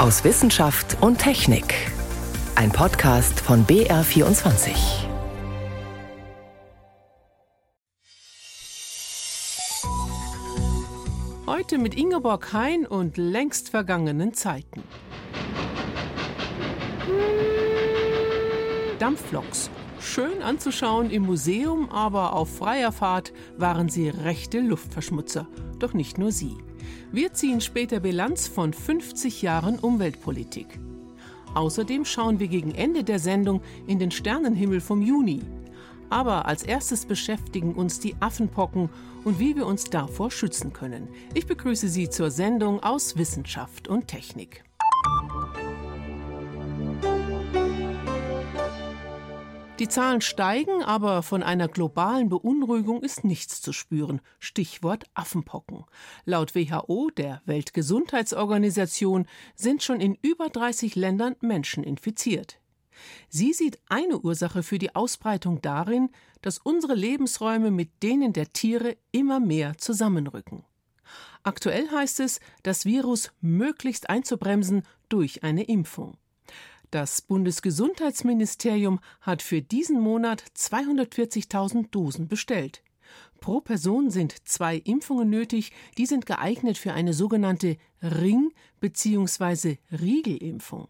aus Wissenschaft und Technik. Ein Podcast von BR24. Heute mit Ingeborg Hein und längst vergangenen Zeiten. Dampfloks. Schön anzuschauen im Museum, aber auf freier Fahrt waren sie rechte Luftverschmutzer. Doch nicht nur sie. Wir ziehen später Bilanz von 50 Jahren Umweltpolitik. Außerdem schauen wir gegen Ende der Sendung in den Sternenhimmel vom Juni. Aber als erstes beschäftigen uns die Affenpocken und wie wir uns davor schützen können. Ich begrüße Sie zur Sendung aus Wissenschaft und Technik. Die Zahlen steigen, aber von einer globalen Beunruhigung ist nichts zu spüren. Stichwort Affenpocken. Laut WHO, der Weltgesundheitsorganisation, sind schon in über 30 Ländern Menschen infiziert. Sie sieht eine Ursache für die Ausbreitung darin, dass unsere Lebensräume mit denen der Tiere immer mehr zusammenrücken. Aktuell heißt es, das Virus möglichst einzubremsen durch eine Impfung. Das Bundesgesundheitsministerium hat für diesen Monat 240.000 Dosen bestellt. Pro Person sind zwei Impfungen nötig, die sind geeignet für eine sogenannte Ring- bzw. Riegelimpfung.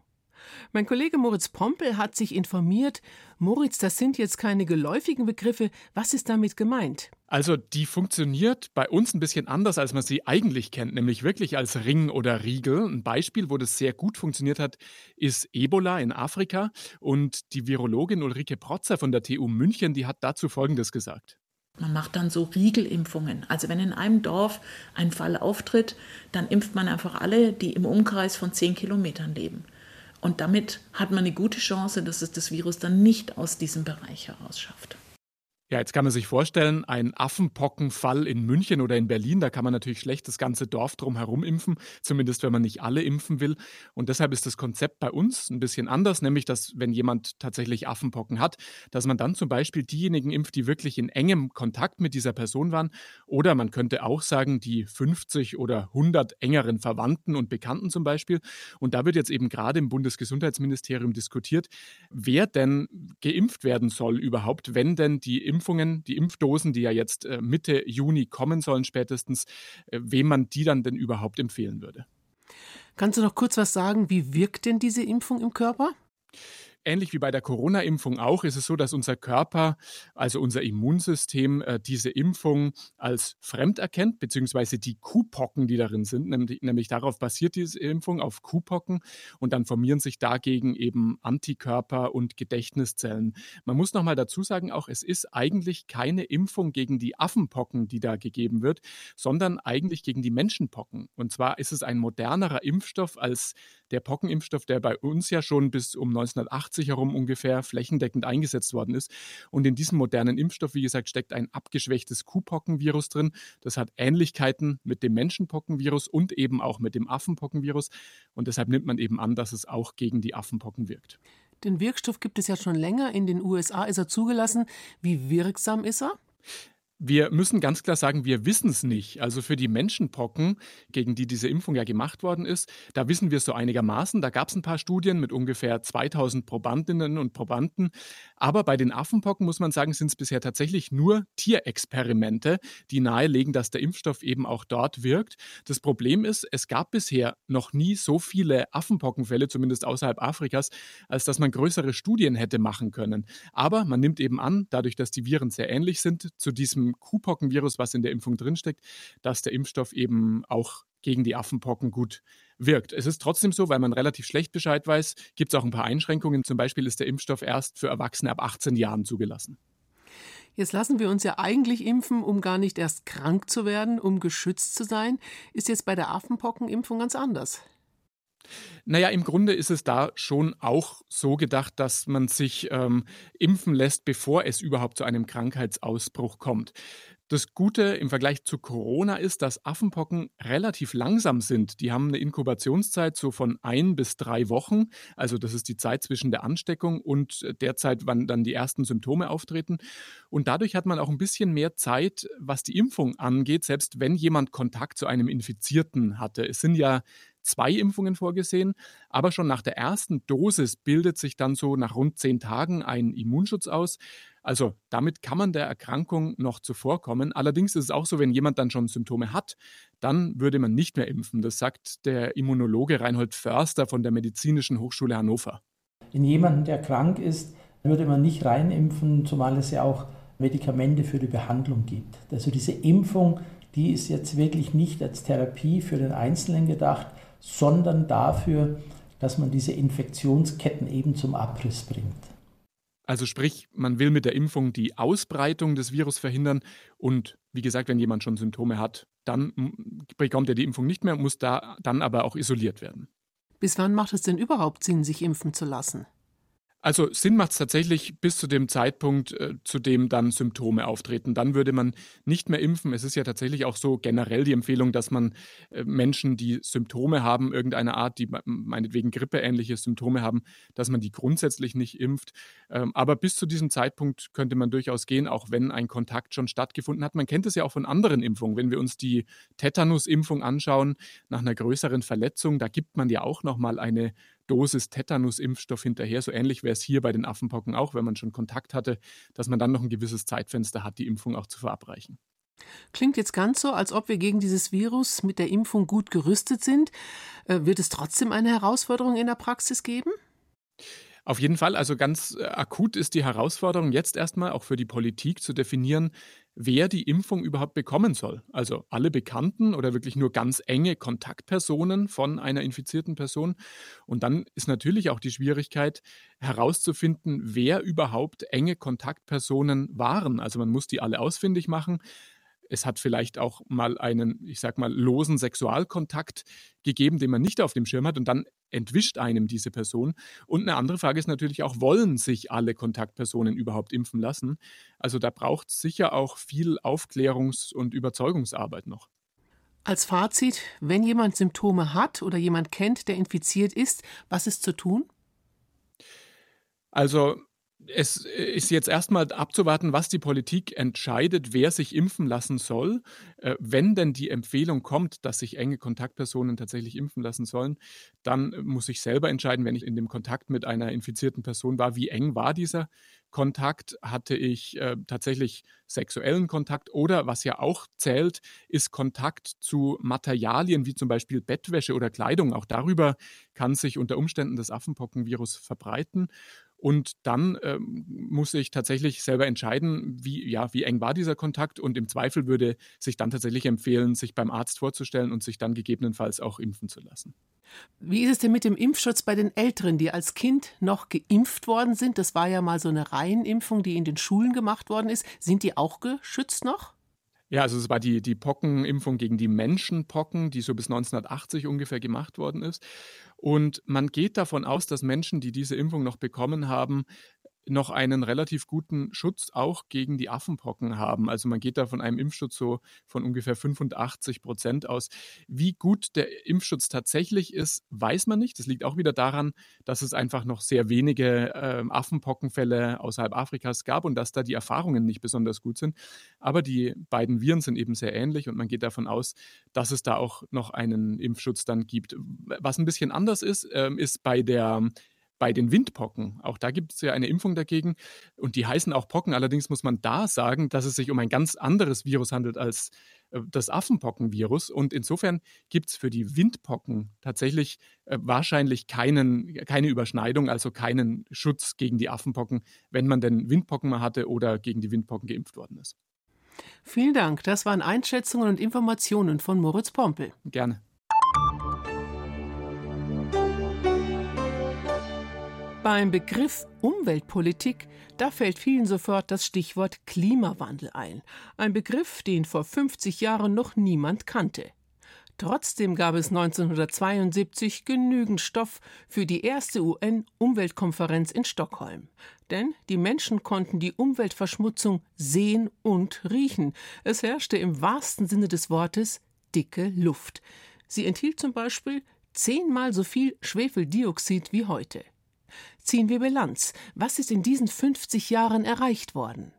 Mein Kollege Moritz Pompel hat sich informiert. Moritz, das sind jetzt keine geläufigen Begriffe. Was ist damit gemeint? Also die funktioniert bei uns ein bisschen anders, als man sie eigentlich kennt, nämlich wirklich als Ring oder Riegel. Ein Beispiel, wo das sehr gut funktioniert hat, ist Ebola in Afrika. Und die Virologin Ulrike Protzer von der TU München, die hat dazu Folgendes gesagt. Man macht dann so Riegelimpfungen. Also wenn in einem Dorf ein Fall auftritt, dann impft man einfach alle, die im Umkreis von zehn Kilometern leben. Und damit hat man eine gute Chance, dass es das Virus dann nicht aus diesem Bereich heraus schafft. Ja, jetzt kann man sich vorstellen, ein Affenpockenfall in München oder in Berlin, da kann man natürlich schlecht das ganze Dorf drumherum impfen, zumindest wenn man nicht alle impfen will. Und deshalb ist das Konzept bei uns ein bisschen anders, nämlich dass wenn jemand tatsächlich Affenpocken hat, dass man dann zum Beispiel diejenigen impft, die wirklich in engem Kontakt mit dieser Person waren. Oder man könnte auch sagen, die 50 oder 100 engeren Verwandten und Bekannten zum Beispiel. Und da wird jetzt eben gerade im Bundesgesundheitsministerium diskutiert, wer denn geimpft werden soll überhaupt, wenn denn die Impfung Impfungen, die Impfdosen, die ja jetzt äh, Mitte Juni kommen sollen spätestens, äh, wem man die dann denn überhaupt empfehlen würde. Kannst du noch kurz was sagen, wie wirkt denn diese Impfung im Körper? Ähnlich wie bei der Corona-Impfung auch ist es so, dass unser Körper, also unser Immunsystem, äh, diese Impfung als fremd erkennt, beziehungsweise die Kuhpocken, die darin sind, nämlich, nämlich darauf basiert diese Impfung, auf Kuhpocken. Und dann formieren sich dagegen eben Antikörper und Gedächtniszellen. Man muss nochmal dazu sagen, auch es ist eigentlich keine Impfung gegen die Affenpocken, die da gegeben wird, sondern eigentlich gegen die Menschenpocken. Und zwar ist es ein modernerer Impfstoff als der Pockenimpfstoff, der bei uns ja schon bis um 1980 herum ungefähr flächendeckend eingesetzt worden ist. Und in diesem modernen Impfstoff, wie gesagt, steckt ein abgeschwächtes Kuhpockenvirus drin. Das hat Ähnlichkeiten mit dem Menschenpockenvirus und eben auch mit dem Affenpockenvirus. Und deshalb nimmt man eben an, dass es auch gegen die Affenpocken wirkt. Den Wirkstoff gibt es ja schon länger. In den USA ist er zugelassen. Wie wirksam ist er? Wir müssen ganz klar sagen, wir wissen es nicht. Also für die Menschenpocken, gegen die diese Impfung ja gemacht worden ist, da wissen wir es so einigermaßen. Da gab es ein paar Studien mit ungefähr 2000 Probandinnen und Probanden. Aber bei den Affenpocken muss man sagen, sind es bisher tatsächlich nur Tierexperimente, die nahelegen, dass der Impfstoff eben auch dort wirkt. Das Problem ist, es gab bisher noch nie so viele Affenpockenfälle, zumindest außerhalb Afrikas, als dass man größere Studien hätte machen können. Aber man nimmt eben an, dadurch, dass die Viren sehr ähnlich sind zu diesem Kuhpockenvirus, was in der Impfung drinsteckt, dass der Impfstoff eben auch gegen die Affenpocken gut wirkt. Es ist trotzdem so, weil man relativ schlecht Bescheid weiß, gibt es auch ein paar Einschränkungen. Zum Beispiel ist der Impfstoff erst für Erwachsene ab 18 Jahren zugelassen. Jetzt lassen wir uns ja eigentlich impfen, um gar nicht erst krank zu werden, um geschützt zu sein. Ist jetzt bei der Affenpockenimpfung ganz anders. Naja, im Grunde ist es da schon auch so gedacht, dass man sich ähm, impfen lässt, bevor es überhaupt zu einem Krankheitsausbruch kommt. Das Gute im Vergleich zu Corona ist, dass Affenpocken relativ langsam sind. Die haben eine Inkubationszeit so von ein bis drei Wochen. Also das ist die Zeit zwischen der Ansteckung und der Zeit, wann dann die ersten Symptome auftreten. Und dadurch hat man auch ein bisschen mehr Zeit, was die Impfung angeht, selbst wenn jemand Kontakt zu einem Infizierten hatte. Es sind ja zwei Impfungen vorgesehen, aber schon nach der ersten Dosis bildet sich dann so nach rund zehn Tagen ein Immunschutz aus. Also damit kann man der Erkrankung noch zuvorkommen. Allerdings ist es auch so, wenn jemand dann schon Symptome hat, dann würde man nicht mehr impfen. Das sagt der Immunologe Reinhold Förster von der Medizinischen Hochschule Hannover. In jemanden, der krank ist, würde man nicht reinimpfen, zumal es ja auch Medikamente für die Behandlung gibt. Also diese Impfung, die ist jetzt wirklich nicht als Therapie für den Einzelnen gedacht, sondern dafür, dass man diese Infektionsketten eben zum Abriss bringt. Also sprich, man will mit der Impfung die Ausbreitung des Virus verhindern und wie gesagt, wenn jemand schon Symptome hat, dann bekommt er die Impfung nicht mehr, muss da dann aber auch isoliert werden. Bis wann macht es denn überhaupt Sinn, sich impfen zu lassen? Also Sinn macht es tatsächlich bis zu dem Zeitpunkt, äh, zu dem dann Symptome auftreten. Dann würde man nicht mehr impfen. Es ist ja tatsächlich auch so generell die Empfehlung, dass man äh, Menschen, die Symptome haben, irgendeiner Art, die meinetwegen grippeähnliche Symptome haben, dass man die grundsätzlich nicht impft. Ähm, aber bis zu diesem Zeitpunkt könnte man durchaus gehen, auch wenn ein Kontakt schon stattgefunden hat. Man kennt es ja auch von anderen Impfungen. Wenn wir uns die Tetanus-Impfung anschauen, nach einer größeren Verletzung, da gibt man ja auch nochmal eine Dosis Tetanus-Impfstoff hinterher. So ähnlich wäre es hier bei den Affenpocken auch, wenn man schon Kontakt hatte, dass man dann noch ein gewisses Zeitfenster hat, die Impfung auch zu verabreichen. Klingt jetzt ganz so, als ob wir gegen dieses Virus mit der Impfung gut gerüstet sind. Äh, wird es trotzdem eine Herausforderung in der Praxis geben? Auf jeden Fall, also ganz äh, akut ist die Herausforderung jetzt erstmal auch für die Politik zu definieren, wer die Impfung überhaupt bekommen soll. Also alle Bekannten oder wirklich nur ganz enge Kontaktpersonen von einer infizierten Person. Und dann ist natürlich auch die Schwierigkeit herauszufinden, wer überhaupt enge Kontaktpersonen waren. Also man muss die alle ausfindig machen. Es hat vielleicht auch mal einen, ich sag mal, losen Sexualkontakt gegeben, den man nicht auf dem Schirm hat und dann entwischt einem diese Person. Und eine andere Frage ist natürlich auch, wollen sich alle Kontaktpersonen überhaupt impfen lassen? Also da braucht es sicher auch viel Aufklärungs- und Überzeugungsarbeit noch. Als Fazit, wenn jemand Symptome hat oder jemand kennt, der infiziert ist, was ist zu tun? Also es ist jetzt erstmal abzuwarten, was die Politik entscheidet, wer sich impfen lassen soll. Äh, wenn denn die Empfehlung kommt, dass sich enge Kontaktpersonen tatsächlich impfen lassen sollen, dann muss ich selber entscheiden, wenn ich in dem Kontakt mit einer infizierten Person war, wie eng war dieser Kontakt? Hatte ich äh, tatsächlich sexuellen Kontakt oder was ja auch zählt, ist Kontakt zu Materialien wie zum Beispiel Bettwäsche oder Kleidung. Auch darüber kann sich unter Umständen das Affenpockenvirus verbreiten. Und dann ähm, muss ich tatsächlich selber entscheiden, wie, ja, wie eng war dieser Kontakt. Und im Zweifel würde sich dann tatsächlich empfehlen, sich beim Arzt vorzustellen und sich dann gegebenenfalls auch impfen zu lassen. Wie ist es denn mit dem Impfschutz bei den Älteren, die als Kind noch geimpft worden sind? Das war ja mal so eine Reihenimpfung, die in den Schulen gemacht worden ist. Sind die auch geschützt noch? Ja, also es war die, die Pockenimpfung gegen die Menschenpocken, die so bis 1980 ungefähr gemacht worden ist. Und man geht davon aus, dass Menschen, die diese Impfung noch bekommen haben, noch einen relativ guten Schutz auch gegen die Affenpocken haben. Also man geht da von einem Impfschutz so von ungefähr 85 Prozent aus. Wie gut der Impfschutz tatsächlich ist, weiß man nicht. Das liegt auch wieder daran, dass es einfach noch sehr wenige äh, Affenpockenfälle außerhalb Afrikas gab und dass da die Erfahrungen nicht besonders gut sind. Aber die beiden Viren sind eben sehr ähnlich und man geht davon aus, dass es da auch noch einen Impfschutz dann gibt. Was ein bisschen anders ist, äh, ist bei der bei den Windpocken. Auch da gibt es ja eine Impfung dagegen und die heißen auch Pocken. Allerdings muss man da sagen, dass es sich um ein ganz anderes Virus handelt als äh, das Affenpockenvirus. Und insofern gibt es für die Windpocken tatsächlich äh, wahrscheinlich keinen, keine Überschneidung, also keinen Schutz gegen die Affenpocken, wenn man denn Windpocken mal hatte oder gegen die Windpocken geimpft worden ist. Vielen Dank. Das waren Einschätzungen und Informationen von Moritz Pompel. Gerne. Beim Begriff Umweltpolitik, da fällt vielen sofort das Stichwort Klimawandel ein. Ein Begriff, den vor 50 Jahren noch niemand kannte. Trotzdem gab es 1972 genügend Stoff für die erste UN-Umweltkonferenz in Stockholm. Denn die Menschen konnten die Umweltverschmutzung sehen und riechen. Es herrschte im wahrsten Sinne des Wortes dicke Luft. Sie enthielt zum Beispiel zehnmal so viel Schwefeldioxid wie heute. Ziehen wir Bilanz. Was ist in diesen 50 Jahren erreicht worden?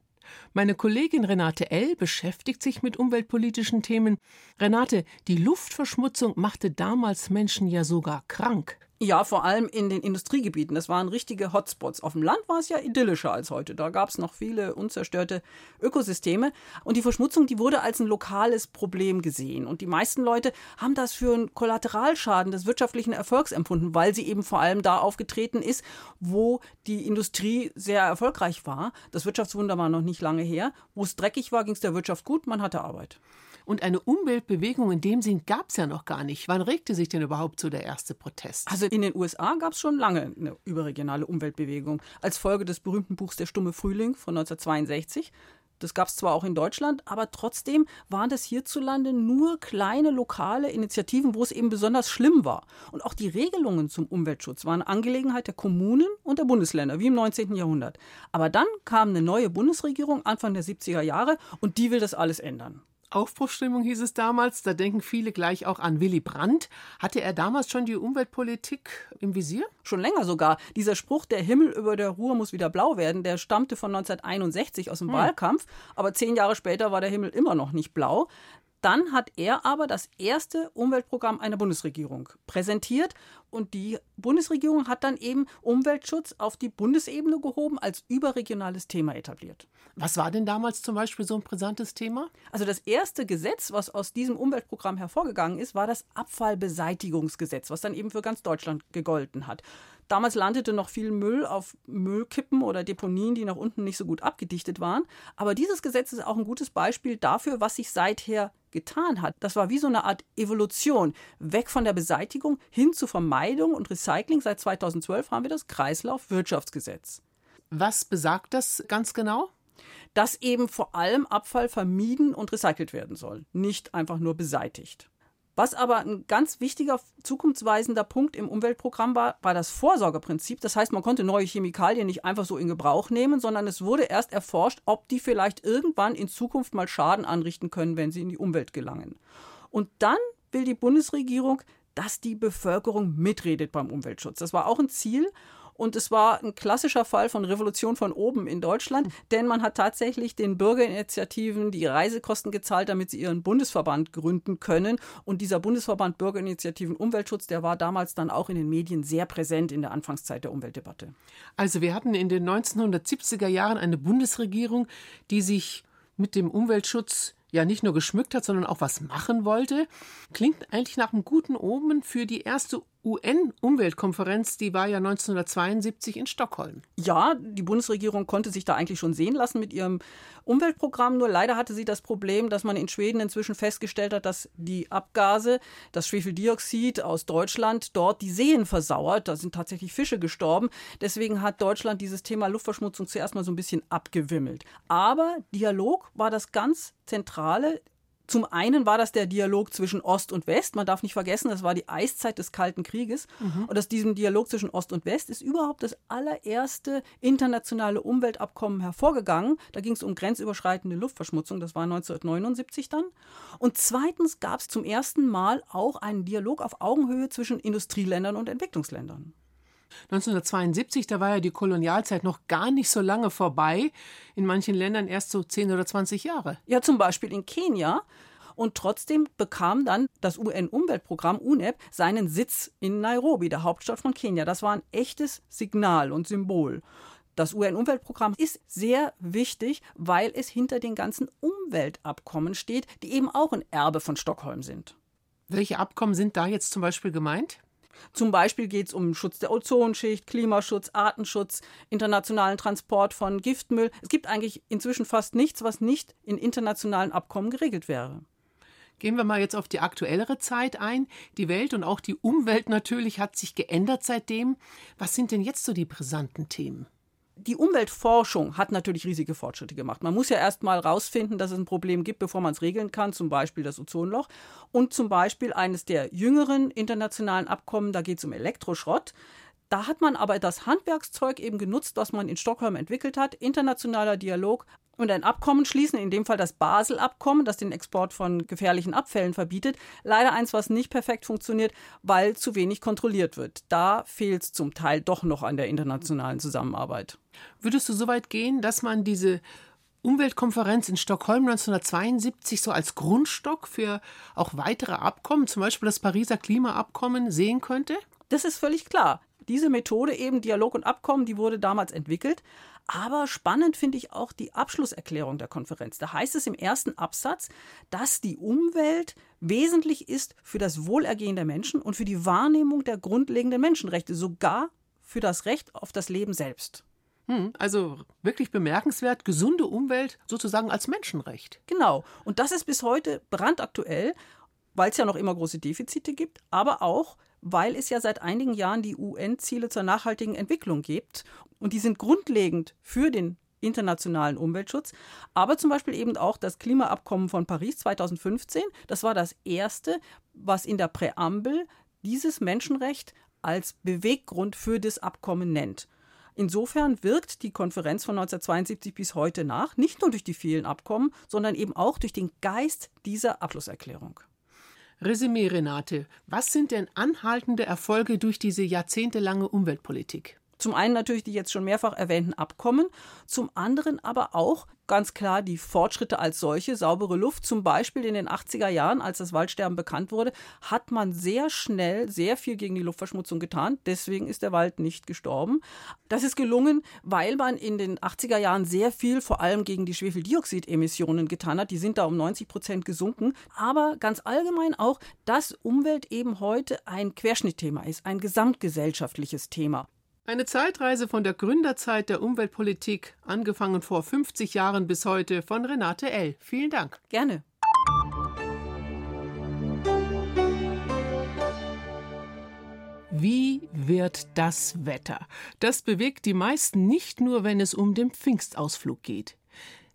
Meine Kollegin Renate L. beschäftigt sich mit umweltpolitischen Themen. Renate, die Luftverschmutzung machte damals Menschen ja sogar krank. Ja, vor allem in den Industriegebieten. Das waren richtige Hotspots. Auf dem Land war es ja idyllischer als heute. Da gab es noch viele unzerstörte Ökosysteme. Und die Verschmutzung, die wurde als ein lokales Problem gesehen. Und die meisten Leute haben das für einen Kollateralschaden des wirtschaftlichen Erfolgs empfunden, weil sie eben vor allem da aufgetreten ist, wo die Industrie sehr erfolgreich war. Das Wirtschaftswunder war noch nicht lange her. Wo es dreckig war, ging es der Wirtschaft gut, man hatte Arbeit. Und eine Umweltbewegung in dem Sinn gab es ja noch gar nicht. Wann regte sich denn überhaupt so der erste Protest? Also in den USA gab es schon lange eine überregionale Umweltbewegung. Als Folge des berühmten Buchs Der stumme Frühling von 1962. Das gab es zwar auch in Deutschland, aber trotzdem waren das hierzulande nur kleine lokale Initiativen, wo es eben besonders schlimm war. Und auch die Regelungen zum Umweltschutz waren Angelegenheit der Kommunen und der Bundesländer, wie im 19. Jahrhundert. Aber dann kam eine neue Bundesregierung Anfang der 70er Jahre und die will das alles ändern. Aufbruchstimmung hieß es damals. Da denken viele gleich auch an Willy Brandt. Hatte er damals schon die Umweltpolitik im Visier? Schon länger sogar. Dieser Spruch, der Himmel über der Ruhr muss wieder blau werden, der stammte von 1961 aus dem hm. Wahlkampf. Aber zehn Jahre später war der Himmel immer noch nicht blau. Dann hat er aber das erste Umweltprogramm einer Bundesregierung präsentiert und die Bundesregierung hat dann eben Umweltschutz auf die Bundesebene gehoben, als überregionales Thema etabliert. Was war denn damals zum Beispiel so ein brisantes Thema? Also das erste Gesetz, was aus diesem Umweltprogramm hervorgegangen ist, war das Abfallbeseitigungsgesetz, was dann eben für ganz Deutschland gegolten hat. Damals landete noch viel Müll auf Müllkippen oder Deponien, die nach unten nicht so gut abgedichtet waren. Aber dieses Gesetz ist auch ein gutes Beispiel dafür, was sich seither getan hat. Das war wie so eine Art Evolution. Weg von der Beseitigung hin zu Vermeidung und Recycling. Seit 2012 haben wir das Kreislaufwirtschaftsgesetz. Was besagt das ganz genau? Dass eben vor allem Abfall vermieden und recycelt werden soll, nicht einfach nur beseitigt. Was aber ein ganz wichtiger zukunftsweisender Punkt im Umweltprogramm war, war das Vorsorgeprinzip. Das heißt, man konnte neue Chemikalien nicht einfach so in Gebrauch nehmen, sondern es wurde erst erforscht, ob die vielleicht irgendwann in Zukunft mal Schaden anrichten können, wenn sie in die Umwelt gelangen. Und dann will die Bundesregierung, dass die Bevölkerung mitredet beim Umweltschutz. Das war auch ein Ziel. Und es war ein klassischer Fall von Revolution von oben in Deutschland, denn man hat tatsächlich den Bürgerinitiativen die Reisekosten gezahlt, damit sie ihren Bundesverband gründen können. Und dieser Bundesverband Bürgerinitiativen Umweltschutz, der war damals dann auch in den Medien sehr präsent in der Anfangszeit der Umweltdebatte. Also wir hatten in den 1970er Jahren eine Bundesregierung, die sich mit dem Umweltschutz ja nicht nur geschmückt hat, sondern auch was machen wollte. Klingt eigentlich nach einem guten Omen für die erste UN-Umweltkonferenz, die war ja 1972 in Stockholm. Ja, die Bundesregierung konnte sich da eigentlich schon sehen lassen mit ihrem Umweltprogramm. Nur leider hatte sie das Problem, dass man in Schweden inzwischen festgestellt hat, dass die Abgase, das Schwefeldioxid aus Deutschland dort die Seen versauert. Da sind tatsächlich Fische gestorben. Deswegen hat Deutschland dieses Thema Luftverschmutzung zuerst mal so ein bisschen abgewimmelt. Aber Dialog war das ganz Zentrale. Zum einen war das der Dialog zwischen Ost und West. Man darf nicht vergessen, das war die Eiszeit des Kalten Krieges. Mhm. Und aus diesem Dialog zwischen Ost und West ist überhaupt das allererste internationale Umweltabkommen hervorgegangen. Da ging es um grenzüberschreitende Luftverschmutzung. Das war 1979 dann. Und zweitens gab es zum ersten Mal auch einen Dialog auf Augenhöhe zwischen Industrieländern und Entwicklungsländern. 1972, da war ja die Kolonialzeit noch gar nicht so lange vorbei. In manchen Ländern erst so 10 oder 20 Jahre. Ja, zum Beispiel in Kenia. Und trotzdem bekam dann das UN-Umweltprogramm UNEP seinen Sitz in Nairobi, der Hauptstadt von Kenia. Das war ein echtes Signal und Symbol. Das UN-Umweltprogramm ist sehr wichtig, weil es hinter den ganzen Umweltabkommen steht, die eben auch ein Erbe von Stockholm sind. Welche Abkommen sind da jetzt zum Beispiel gemeint? Zum Beispiel geht es um Schutz der Ozonschicht, Klimaschutz, Artenschutz, internationalen Transport von Giftmüll. Es gibt eigentlich inzwischen fast nichts, was nicht in internationalen Abkommen geregelt wäre. Gehen wir mal jetzt auf die aktuellere Zeit ein. Die Welt und auch die Umwelt natürlich hat sich geändert seitdem. Was sind denn jetzt so die brisanten Themen? Die Umweltforschung hat natürlich riesige Fortschritte gemacht. Man muss ja erst mal rausfinden, dass es ein Problem gibt, bevor man es regeln kann, zum Beispiel das Ozonloch. Und zum Beispiel eines der jüngeren internationalen Abkommen, da geht es um Elektroschrott. Da hat man aber das Handwerkszeug eben genutzt, was man in Stockholm entwickelt hat. Internationaler Dialog, und ein Abkommen schließen, in dem Fall das Basel-Abkommen, das den Export von gefährlichen Abfällen verbietet. Leider eins, was nicht perfekt funktioniert, weil zu wenig kontrolliert wird. Da fehlt es zum Teil doch noch an der internationalen Zusammenarbeit. Würdest du so weit gehen, dass man diese Umweltkonferenz in Stockholm 1972 so als Grundstock für auch weitere Abkommen, zum Beispiel das Pariser Klimaabkommen, sehen könnte? Das ist völlig klar. Diese Methode eben Dialog und Abkommen, die wurde damals entwickelt. Aber spannend finde ich auch die Abschlusserklärung der Konferenz. Da heißt es im ersten Absatz, dass die Umwelt wesentlich ist für das Wohlergehen der Menschen und für die Wahrnehmung der grundlegenden Menschenrechte, sogar für das Recht auf das Leben selbst. Hm, also wirklich bemerkenswert, gesunde Umwelt sozusagen als Menschenrecht. Genau. Und das ist bis heute brandaktuell, weil es ja noch immer große Defizite gibt, aber auch, weil es ja seit einigen Jahren die UN-Ziele zur nachhaltigen Entwicklung gibt. Und die sind grundlegend für den internationalen Umweltschutz, aber zum Beispiel eben auch das Klimaabkommen von Paris 2015. Das war das erste, was in der Präambel dieses Menschenrecht als Beweggrund für das Abkommen nennt. Insofern wirkt die Konferenz von 1972 bis heute nach, nicht nur durch die vielen Abkommen, sondern eben auch durch den Geist dieser Abschlusserklärung. Resümee, Renate. Was sind denn anhaltende Erfolge durch diese jahrzehntelange Umweltpolitik? Zum einen natürlich die jetzt schon mehrfach erwähnten Abkommen, zum anderen aber auch ganz klar die Fortschritte als solche, saubere Luft. Zum Beispiel in den 80er Jahren, als das Waldsterben bekannt wurde, hat man sehr schnell sehr viel gegen die Luftverschmutzung getan. Deswegen ist der Wald nicht gestorben. Das ist gelungen, weil man in den 80er Jahren sehr viel vor allem gegen die Schwefeldioxidemissionen getan hat. Die sind da um 90 Prozent gesunken. Aber ganz allgemein auch, dass Umwelt eben heute ein Querschnittthema ist, ein gesamtgesellschaftliches Thema. Eine Zeitreise von der Gründerzeit der Umweltpolitik, angefangen vor 50 Jahren bis heute, von Renate L. Vielen Dank. Gerne. Wie wird das Wetter? Das bewegt die meisten nicht nur, wenn es um den Pfingstausflug geht.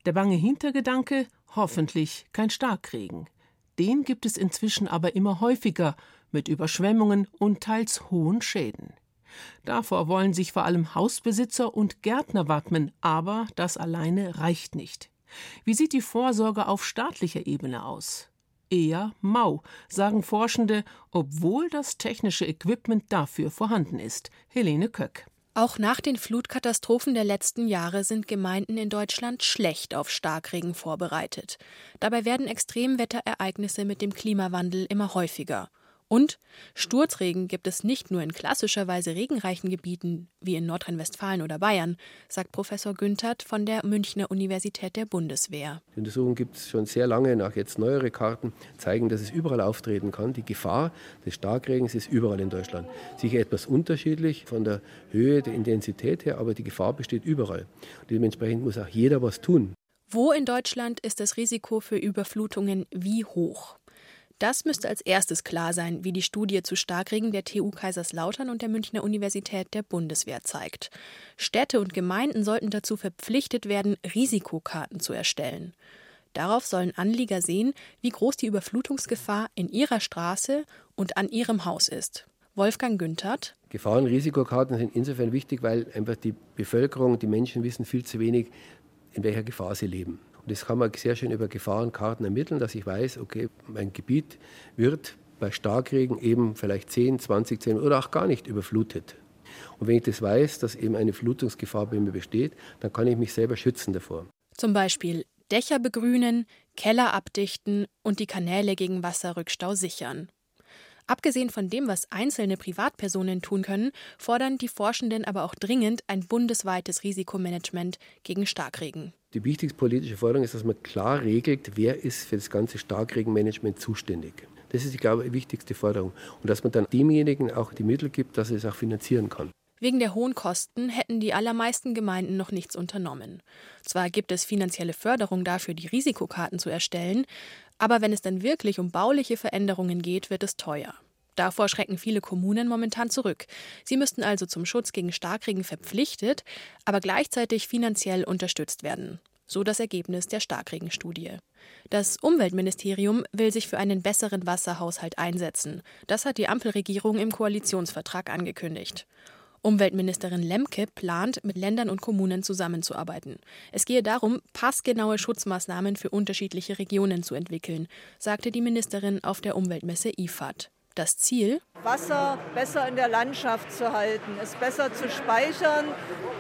Der bange Hintergedanke, hoffentlich kein Starkregen. Den gibt es inzwischen aber immer häufiger, mit Überschwemmungen und teils hohen Schäden. Davor wollen sich vor allem Hausbesitzer und Gärtner wappnen, aber das alleine reicht nicht. Wie sieht die Vorsorge auf staatlicher Ebene aus? Eher mau, sagen Forschende, obwohl das technische Equipment dafür vorhanden ist. Helene Köck. Auch nach den Flutkatastrophen der letzten Jahre sind Gemeinden in Deutschland schlecht auf Starkregen vorbereitet. Dabei werden Extremwetterereignisse mit dem Klimawandel immer häufiger. Und Sturzregen gibt es nicht nur in klassischerweise regenreichen Gebieten wie in Nordrhein-Westfalen oder Bayern, sagt Professor Günthert von der Münchner Universität der Bundeswehr. Die Untersuchungen gibt es schon sehr lange, nach jetzt neuere Karten zeigen, dass es überall auftreten kann. Die Gefahr des Starkregens ist überall in Deutschland. Sicher etwas unterschiedlich von der Höhe, der Intensität her, aber die Gefahr besteht überall. Und dementsprechend muss auch jeder was tun. Wo in Deutschland ist das Risiko für Überflutungen wie hoch? Das müsste als erstes klar sein, wie die Studie zu Starkregen der TU Kaiserslautern und der Münchner Universität der Bundeswehr zeigt. Städte und Gemeinden sollten dazu verpflichtet werden, Risikokarten zu erstellen. Darauf sollen Anlieger sehen, wie groß die Überflutungsgefahr in ihrer Straße und an ihrem Haus ist. Wolfgang Günthert. Gefahren- und Risikokarten sind insofern wichtig, weil einfach die Bevölkerung, die Menschen wissen viel zu wenig, in welcher Gefahr sie leben. Das kann man sehr schön über Gefahrenkarten ermitteln, dass ich weiß, okay, mein Gebiet wird bei Starkregen eben vielleicht 10, 20 10 oder auch gar nicht überflutet. Und wenn ich das weiß, dass eben eine Flutungsgefahr bei mir besteht, dann kann ich mich selber schützen davor. Zum Beispiel Dächer begrünen, Keller abdichten und die Kanäle gegen Wasserrückstau sichern. Abgesehen von dem, was einzelne Privatpersonen tun können, fordern die Forschenden aber auch dringend ein bundesweites Risikomanagement gegen Starkregen. Die wichtigste politische Forderung ist, dass man klar regelt, wer ist für das ganze Starkregenmanagement zuständig. Das ist, ich glaube, die wichtigste Forderung. Und dass man dann demjenigen auch die Mittel gibt, dass er es auch finanzieren kann. Wegen der hohen Kosten hätten die allermeisten Gemeinden noch nichts unternommen. Zwar gibt es finanzielle Förderung dafür, die Risikokarten zu erstellen, aber wenn es dann wirklich um bauliche Veränderungen geht, wird es teuer. Davor schrecken viele Kommunen momentan zurück. Sie müssten also zum Schutz gegen Starkregen verpflichtet, aber gleichzeitig finanziell unterstützt werden. So das Ergebnis der Starkregenstudie. Das Umweltministerium will sich für einen besseren Wasserhaushalt einsetzen. Das hat die Ampelregierung im Koalitionsvertrag angekündigt. Umweltministerin Lemke plant, mit Ländern und Kommunen zusammenzuarbeiten. Es gehe darum, passgenaue Schutzmaßnahmen für unterschiedliche Regionen zu entwickeln, sagte die Ministerin auf der Umweltmesse IFAD. Das Ziel? Wasser besser in der Landschaft zu halten, es besser zu speichern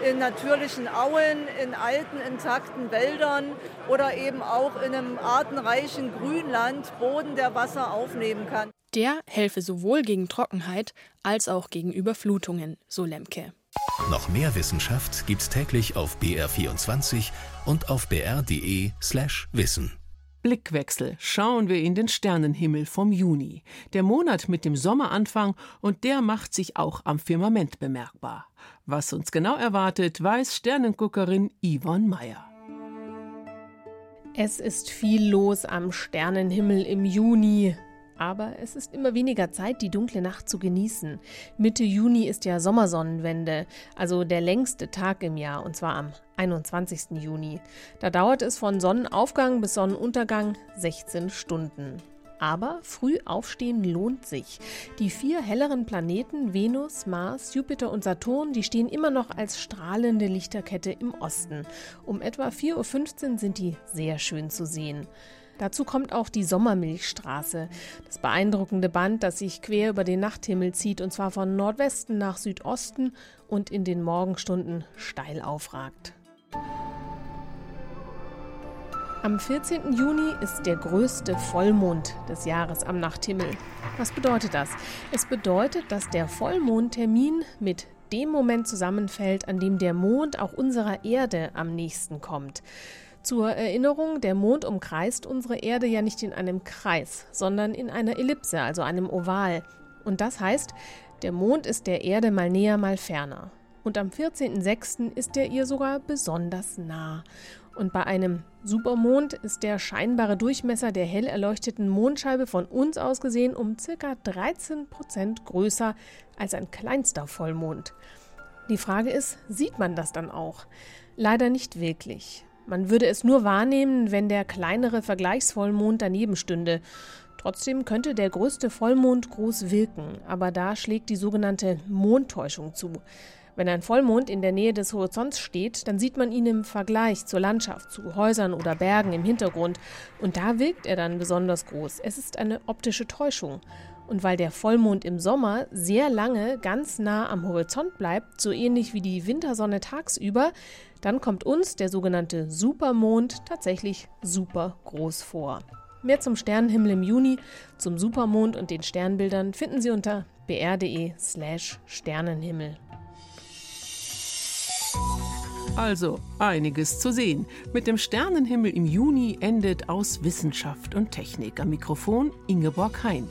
in natürlichen Auen, in alten, intakten Wäldern oder eben auch in einem artenreichen Grünland, Boden, der Wasser aufnehmen kann. Der helfe sowohl gegen Trockenheit als auch gegen Überflutungen, so Lemke. Noch mehr Wissenschaft gibt's täglich auf BR24 und auf br.de/slash wissen. Blickwechsel schauen wir in den Sternenhimmel vom Juni, der Monat mit dem Sommeranfang, und der macht sich auch am Firmament bemerkbar. Was uns genau erwartet, weiß Sternenguckerin Yvonne Meyer. Es ist viel los am Sternenhimmel im Juni. Aber es ist immer weniger Zeit, die dunkle Nacht zu genießen. Mitte Juni ist ja Sommersonnenwende, also der längste Tag im Jahr, und zwar am 21. Juni. Da dauert es von Sonnenaufgang bis Sonnenuntergang 16 Stunden. Aber früh aufstehen lohnt sich. Die vier helleren Planeten Venus, Mars, Jupiter und Saturn, die stehen immer noch als strahlende Lichterkette im Osten. Um etwa 4.15 Uhr sind die sehr schön zu sehen. Dazu kommt auch die Sommermilchstraße, das beeindruckende Band, das sich quer über den Nachthimmel zieht und zwar von Nordwesten nach Südosten und in den Morgenstunden steil aufragt. Am 14. Juni ist der größte Vollmond des Jahres am Nachthimmel. Was bedeutet das? Es bedeutet, dass der Vollmondtermin mit dem Moment zusammenfällt, an dem der Mond auch unserer Erde am nächsten kommt. Zur Erinnerung, der Mond umkreist unsere Erde ja nicht in einem Kreis, sondern in einer Ellipse, also einem Oval. Und das heißt, der Mond ist der Erde mal näher, mal ferner. Und am 14.06. ist er ihr sogar besonders nah. Und bei einem Supermond ist der scheinbare Durchmesser der hell erleuchteten Mondscheibe von uns aus gesehen um ca. 13 Prozent größer als ein kleinster Vollmond. Die Frage ist, sieht man das dann auch? Leider nicht wirklich. Man würde es nur wahrnehmen, wenn der kleinere Vergleichsvollmond daneben stünde. Trotzdem könnte der größte Vollmond groß wirken, aber da schlägt die sogenannte Mondtäuschung zu. Wenn ein Vollmond in der Nähe des Horizonts steht, dann sieht man ihn im Vergleich zur Landschaft, zu Häusern oder Bergen im Hintergrund. Und da wirkt er dann besonders groß. Es ist eine optische Täuschung. Und weil der Vollmond im Sommer sehr lange ganz nah am Horizont bleibt, so ähnlich wie die Wintersonne tagsüber, dann kommt uns der sogenannte Supermond tatsächlich super groß vor. Mehr zum Sternenhimmel im Juni, zum Supermond und den Sternbildern finden Sie unter br.de/slash Sternenhimmel. Also einiges zu sehen. Mit dem Sternenhimmel im Juni endet aus Wissenschaft und Technik. Am Mikrofon Ingeborg Hein.